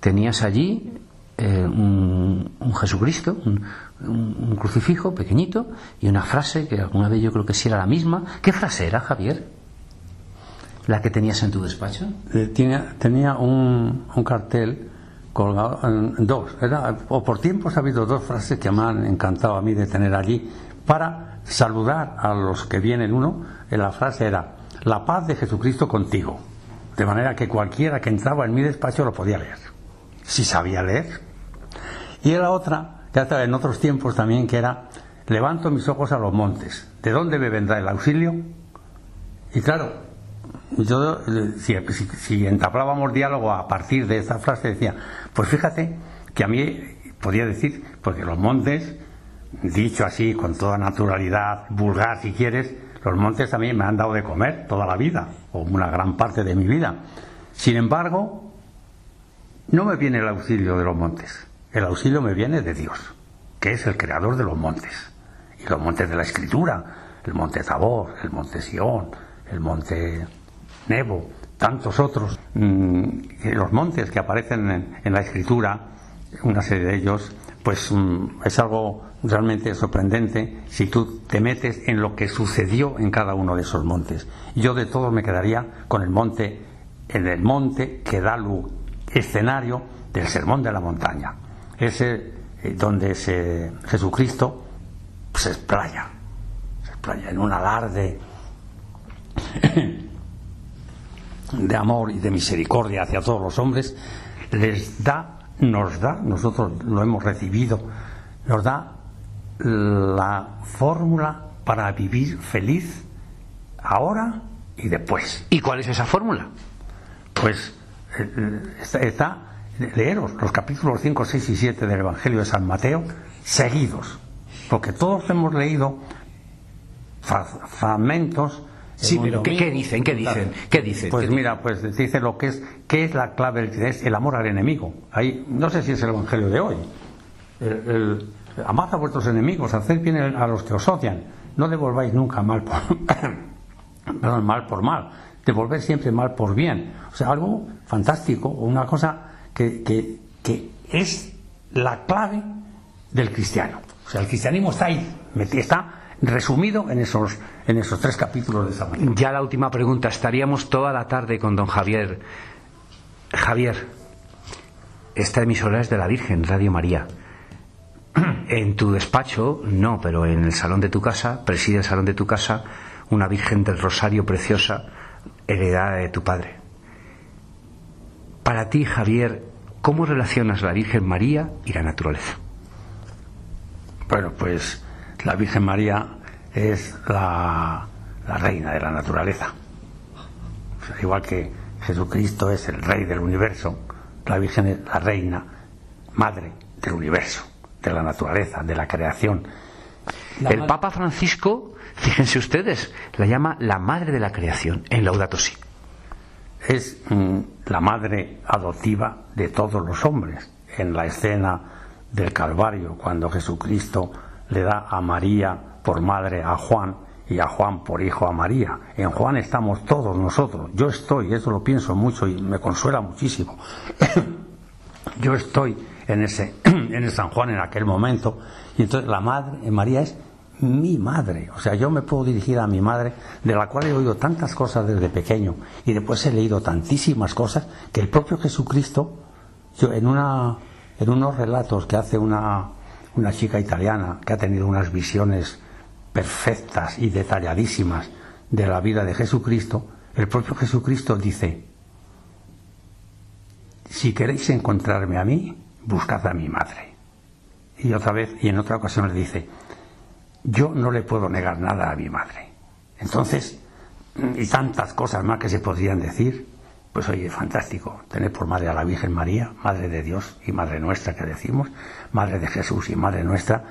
Tenías allí eh, un, Jesucristo, un, crucifijo pequeñito y una frase que alguna vez yo creo que sí era la misma. ¿Qué frase era, Javier? ¿La que tenías en tu despacho? Eh, tenía, tenía un, cartel colgado dos. O por tiempos ha habido dos frases que me han encantado a mí de tener allí para saludar a los que vienen. Uno, en la frase era, la paz de Jesucristo contigo. De manera que cualquiera que entraba en mi despacho lo podía leer, si sabía leer. Y la otra, que estaba en otros tiempos también, que era, levanto mis ojos a los montes. ¿De dónde me vendrá el auxilio? Y claro, yo, si, si, entablábamos diálogo a partir de esa frase, decía, pues fíjate que a mí podía decir, porque los montes, dicho así con toda naturalidad, vulgar si quieres, los montes también me han dado de comer toda la vida, o una gran parte de mi vida. Sin embargo, no me viene el auxilio de los montes. El auxilio me viene de Dios, que es el creador de los montes. Y los montes de la Escritura, el monte Tabor, el monte Sión, el monte Nebo, tantos otros. Mm, los montes que aparecen en, la Escritura, una serie de ellos, pues mm, es algo realmente sorprendente si tú te metes en lo que sucedió en cada uno de esos montes. Yo de todo me quedaría con el monte, en el monte que da luz, escenario del sermón de la montaña. Ese eh, donde ese Jesucristo se explaya, se explaya en un alarde (coughs) de amor y de misericordia hacia todos los hombres, les da, nos da, nosotros lo hemos recibido, nos da la fórmula para vivir feliz ahora y después. ¿Y cuál es esa fórmula? Pues eh, está, leeros los capítulos 5, 6 y 7 del Evangelio de San Mateo seguidos, porque todos hemos leído fragmentos Sí, pero ¿qué, dicen? ¿Qué dicen? ¿Qué dicen? Pues mira, pues dice lo que es, ¿qué es la clave? Es el amor al enemigo. Ahí, no sé si es el Evangelio de hoy. el, amad a vuestros enemigos, haced bien a los que os odian, no devolváis nunca mal por, (coughs) perdón, mal por mal, devolver siempre mal por bien. O sea, algo fantástico, una cosa que, que, que es la clave del cristiano. O sea, el cristianismo está ahí, está resumido en esos, en esos tres capítulos de San Ya la última pregunta, estaríamos toda la tarde con don Javier. Javier, esta emisora es de la Virgen, Radio María. (clears throat) En tu despacho, no, pero en el salón de tu casa, preside el salón de tu casa, una Virgen del Rosario preciosa, heredada de tu padre. Para ti, Javier, ¿cómo relacionas la Virgen María y la naturaleza? Bueno, pues la Virgen María es la, reina de la naturaleza. igual que Jesucristo es el rey del universo, la Virgen es la reina, madre del universo de la naturaleza, de la creación. el Papa Francisco, fíjense ustedes, la llama la madre de la creación en Laudato Si. Es mm, la madre adoptiva de todos los hombres. En la escena del Calvario, cuando Jesucristo le da a María por madre a Juan y a Juan por hijo a María. En Juan estamos todos nosotros. Yo estoy, eso lo pienso mucho y me consuela muchísimo. (coughs) Yo estoy en ese, (coughs) en el San Juan en aquel momento. Y entonces la madre, María es mi madre. O sea, yo me puedo dirigir a mi madre, de la cual he oído tantas cosas desde pequeño y después he leído tantísimas cosas que el propio Jesucristo, yo en, una, en unos relatos que hace una, una chica italiana que ha tenido unas visiones perfectas y detalladísimas de la vida de Jesucristo, el propio Jesucristo dice, si queréis encontrarme a mí, buscad a mi madre. Y otra vez, y en otra ocasión le dice, yo no le puedo negar nada a mi madre. Entonces, y tantas cosas más que se podrían decir, pues oye, fantástico, tener por madre a la Virgen María, madre de Dios y madre nuestra que decimos, madre de Jesús y madre nuestra,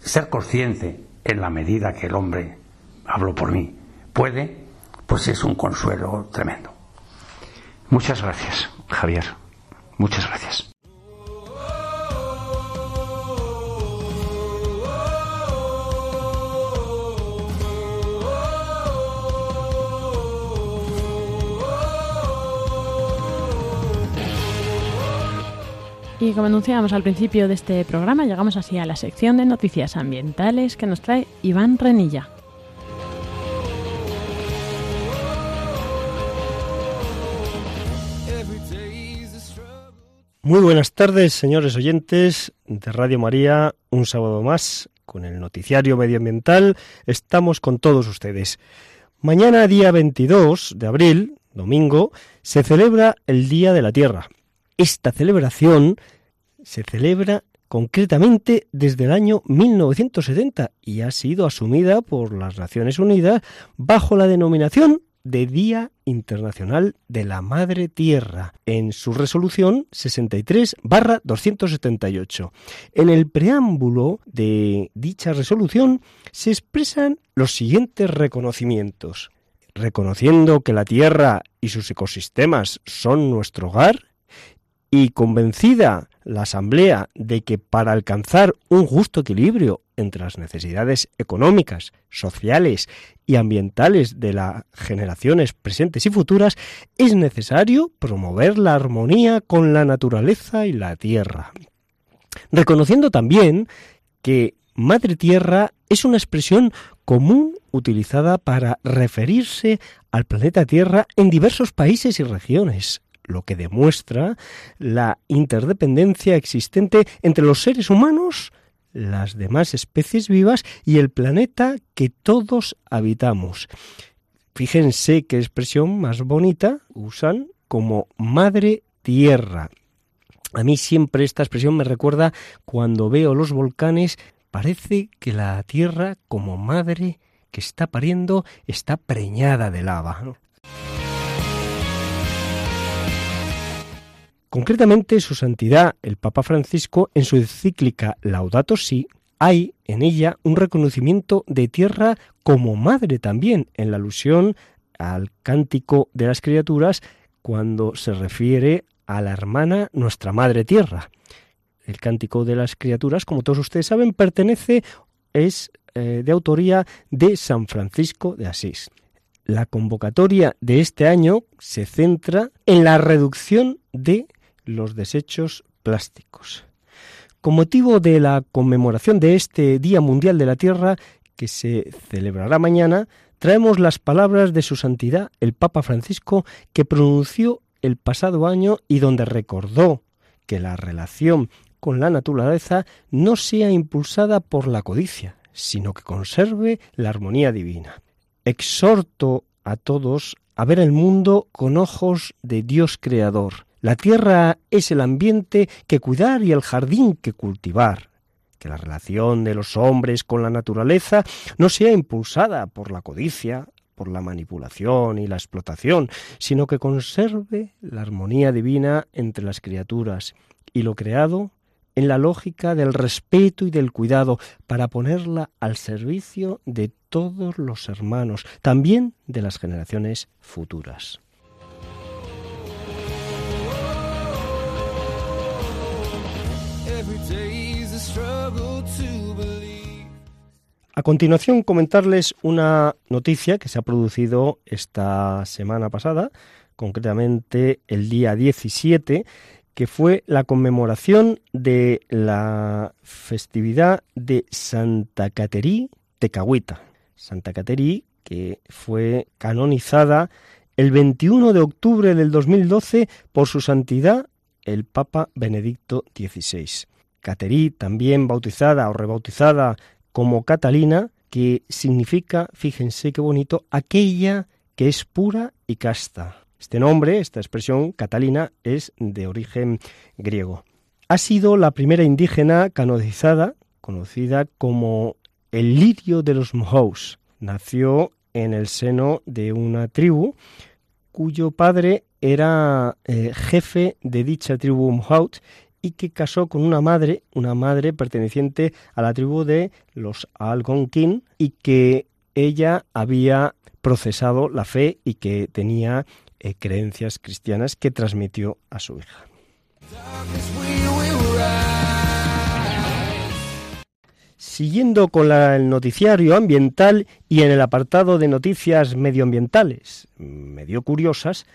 ser consciente en la medida que el hombre, hablo por mí, puede, pues es un consuelo tremendo. Muchas gracias, Javier. Muchas gracias. Y como anunciábamos al principio de este programa, llegamos así a la sección de noticias ambientales que nos trae Iván Renilla. Muy buenas tardes, señores oyentes de Radio María. Un sábado más con el noticiario medioambiental. Estamos con todos ustedes. Mañana, día 22 de abril, domingo, se celebra el Día de la Tierra. Esta celebración se celebra concretamente desde el año 1970 y ha sido asumida por las Naciones Unidas bajo la denominación de Día Internacional de la Madre Tierra en su resolución 63-278. En el preámbulo de dicha resolución se expresan los siguientes reconocimientos. Reconociendo que la Tierra y sus ecosistemas son nuestro hogar y convencida la Asamblea de que para alcanzar un justo equilibrio entre las necesidades económicas, sociales y ambientales de las generaciones presentes y futuras, es necesario promover la armonía con la naturaleza y la tierra. Reconociendo también que Madre Tierra es una expresión común utilizada para referirse al planeta Tierra en diversos países y regiones, lo que demuestra la interdependencia existente entre los seres humanos, las demás especies vivas y el planeta que todos habitamos. Fíjense qué expresión más bonita usan como madre tierra. A mí siempre esta expresión me recuerda cuando veo los volcanes, parece que la tierra como madre que está pariendo está preñada de lava. Concretamente, su santidad, el Papa Francisco, en su encíclica Laudato Si, hay en ella un reconocimiento de tierra como madre también, en la alusión al cántico de las criaturas cuando se refiere a la hermana nuestra madre tierra. El cántico de las criaturas, como todos ustedes saben, pertenece, es eh, de autoría de San Francisco de Asís. La convocatoria de este año se centra en la reducción de los desechos plásticos. Con motivo de la conmemoración de este Día Mundial de la Tierra, que se celebrará mañana, traemos las palabras de su santidad, el Papa Francisco, que pronunció el pasado año y donde recordó que la relación con la naturaleza no sea impulsada por la codicia, sino que conserve la armonía divina. Exhorto a todos a ver el mundo con ojos de Dios Creador, la tierra es el ambiente que cuidar y el jardín que cultivar. Que la relación de los hombres con la naturaleza no sea impulsada por la codicia, por la manipulación y la explotación, sino que conserve la armonía divina entre las criaturas y lo creado en la lógica del respeto y del cuidado para ponerla al servicio de todos los hermanos, también de las generaciones futuras. A continuación, comentarles una noticia que se ha producido esta semana pasada, concretamente el día 17, que fue la conmemoración de la festividad de Santa Caterí de Cahuita. Santa Caterí, que fue canonizada el 21 de octubre del 2012 por su santidad el Papa Benedicto XVI. Caterí, también bautizada o rebautizada como Catalina, que significa, fíjense qué bonito, aquella que es pura y casta. Este nombre, esta expresión Catalina, es de origen griego. Ha sido la primera indígena canonizada, conocida como el lirio de los Mohawks. Nació en el seno de una tribu cuyo padre era eh, jefe de dicha tribu Mohawk y que casó con una madre, una madre perteneciente a la tribu de los Algonquin y que ella había procesado la fe y que tenía eh, creencias cristianas que transmitió a su hija. Siguiendo con el noticiario ambiental y en el apartado de noticias medioambientales, medio curiosas,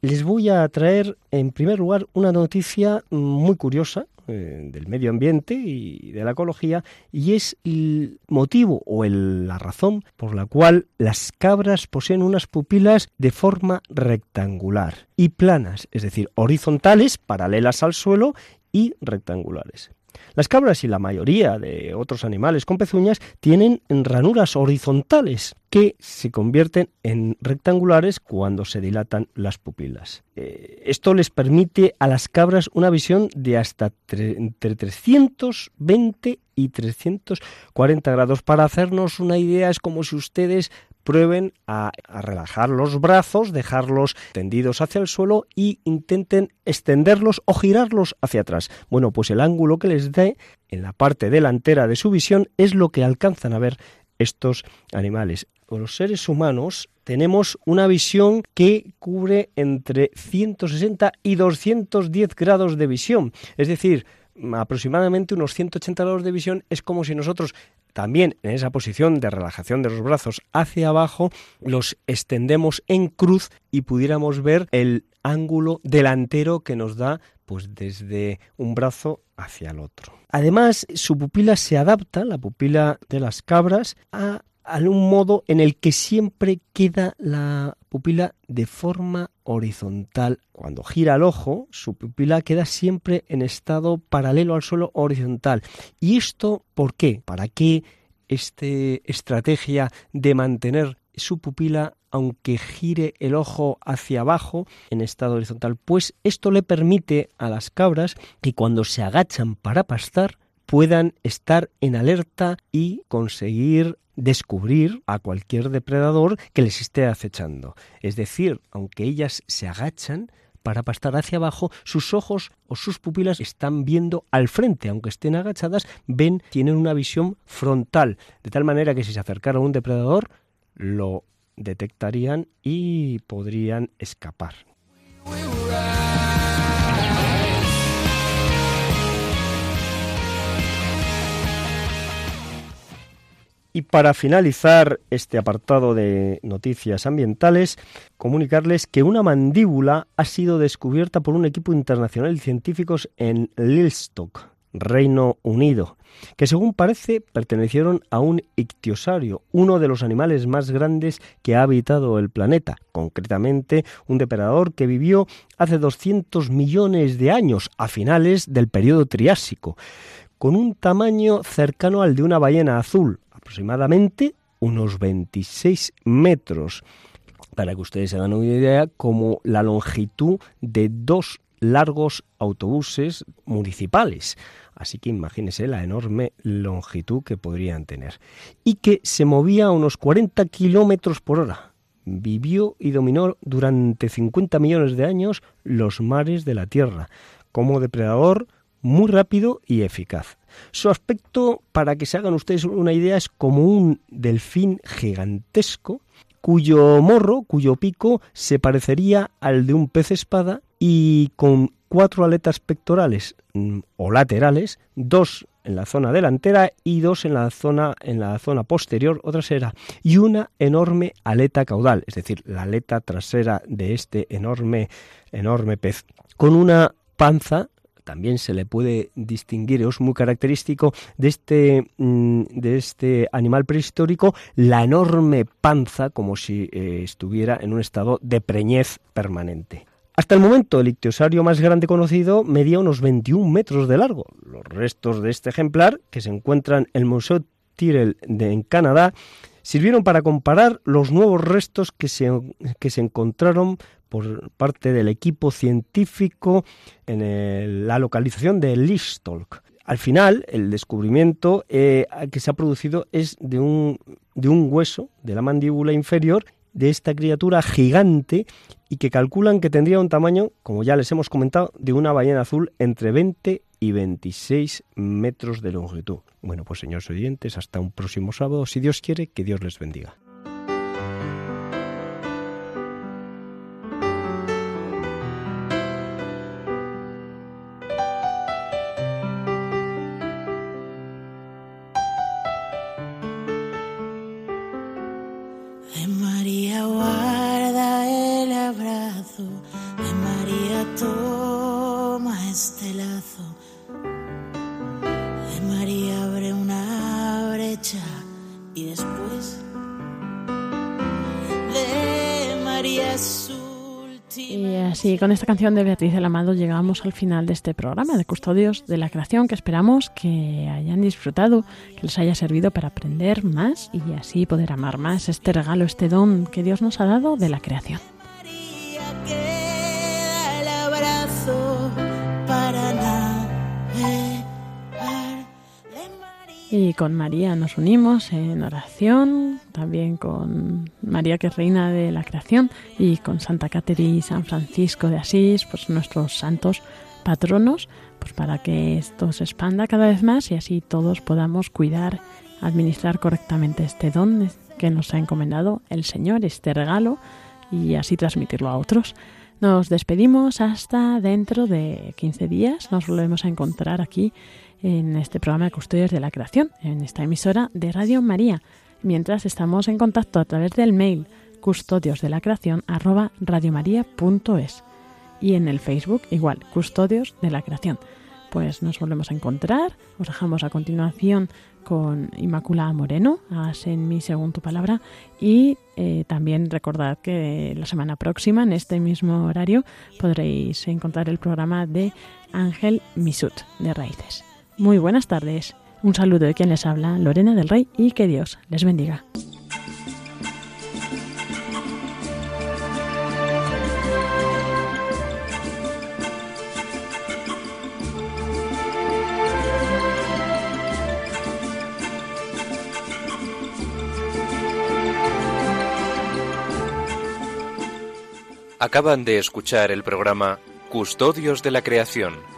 les voy a traer en primer lugar una noticia muy curiosa eh, del medio ambiente y de la ecología y es el motivo o la razón por la cual las cabras poseen unas pupilas de forma rectangular y planas, es decir, horizontales, paralelas al suelo y rectangulares. Las cabras y la mayoría de otros animales con pezuñas tienen ranuras horizontales que se convierten en rectangulares cuando se dilatan las pupilas. Eh, esto les permite a las cabras una visión de hasta entre 320 y 340 grados. Para hacernos una idea, es como si ustedes prueben a, relajar los brazos, dejarlos tendidos hacia el suelo y intenten extenderlos o girarlos hacia atrás. Bueno, pues el ángulo que les dé en la parte delantera de su visión es lo que alcanzan a ver estos animales. Los seres humanos tenemos una visión que cubre entre 160 y 210 grados de visión. Es decir, aproximadamente unos 180 grados de visión es como si nosotros también en esa posición de relajación de los brazos hacia abajo los extendemos en cruz y pudiéramos ver el ángulo delantero que nos da pues desde un brazo hacia el otro. Además, su pupila se adapta, la pupila de las cabras, a un modo en el que siempre queda la pupila de forma horizontal. Cuando gira el ojo, su pupila queda siempre en estado paralelo al suelo horizontal. ¿Y esto por qué? ¿Para qué esta estrategia de mantener su pupila aunque gire el ojo hacia abajo en estado horizontal? Pues esto le permite a las cabras que cuando se agachan para pastar puedan estar en alerta y conseguir descubrir a cualquier depredador que les esté acechando. Es decir, aunque ellas se agachan, para pastar hacia abajo, sus ojos o sus pupilas están viendo al frente, aunque estén agachadas, ven, tienen una visión frontal, de tal manera que si se acercara un depredador, lo detectarían y podrían escapar. Y para finalizar este apartado de noticias ambientales, comunicarles que una mandíbula ha sido descubierta por un equipo internacional de científicos en Lilstock, Reino Unido, que según parece pertenecieron a un ictiosario, uno de los animales más grandes que ha habitado el planeta, concretamente un depredador que vivió hace 200 millones de años, a finales del periodo Triásico, con un tamaño cercano al de una ballena azul, aproximadamente unos 26 metros, para que ustedes se hagan una idea, como la longitud de dos largos autobuses municipales. Así que imagínense la enorme longitud que podrían tener. Y que se movía a unos 40 kilómetros por hora. Vivió y dominó durante 50 millones de años los mares de la Tierra, como depredador muy rápido y eficaz. Su aspecto, para que se hagan ustedes una idea, es como un delfín gigantesco cuyo morro, cuyo pico, se parecería al de un pez espada y con cuatro aletas pectorales mm, o laterales, dos en la zona delantera y dos en la zona en la zona posterior o trasera y una enorme aleta caudal, es decir, la aleta trasera de este enorme enorme pez con una panza también se le puede distinguir, es muy característico de este, mm, de este animal prehistórico, la enorme panza, como si eh, estuviera en un estado de preñez permanente. Hasta el momento, el ictiosario más grande conocido medía unos 21 metros de largo. Los restos de este ejemplar, que se encuentran en el Museo Tyrrell de, en Canadá, sirvieron para comparar los nuevos restos que se, que se encontraron por parte del equipo científico en la localización de Listolk. Al final, el descubrimiento eh, que se ha producido es de un, de un hueso de la mandíbula inferior de esta criatura gigante y que calculan que tendría un tamaño, como ya les hemos comentado, de una ballena azul entre 20 y 26 metros de longitud. Bueno, pues señores oyentes, hasta un próximo sábado, si Dios quiere, que Dios les bendiga. Así, con esta canción de Beatriz del Amado llegamos al final de este programa de Custodios de la Creación que esperamos que hayan disfrutado, que les haya servido para aprender más y así poder amar más este regalo, este don que Dios nos ha dado de la creación. Y con María nos unimos en oración, también con María que es reina de la creación y con Santa Caterina y San Francisco de Asís, pues nuestros santos patronos, pues para que esto se expanda cada vez más y así todos podamos cuidar, administrar correctamente este don que nos ha encomendado el Señor, este regalo, y así transmitirlo a otros. Nos despedimos hasta dentro de 15 días. Nos volvemos a encontrar aquí en este programa de Custodios de la Creación, en esta emisora de Radio María, mientras estamos en contacto a través del mail custodios de la creación arroba radiomaria.es y en el Facebook igual, Custodios de la Creación. Pues nos volvemos a encontrar, os dejamos a continuación con Inmaculada Moreno, haz en mí según tu palabra, y eh, también recordad que la semana próxima, en este mismo horario, podréis encontrar el programa de Ángel Misut, de Raíces. Muy buenas tardes. Un saludo de quien les habla, Lorena del Rey, y que Dios les bendiga. Acaban de escuchar el programa Custodios de la Creación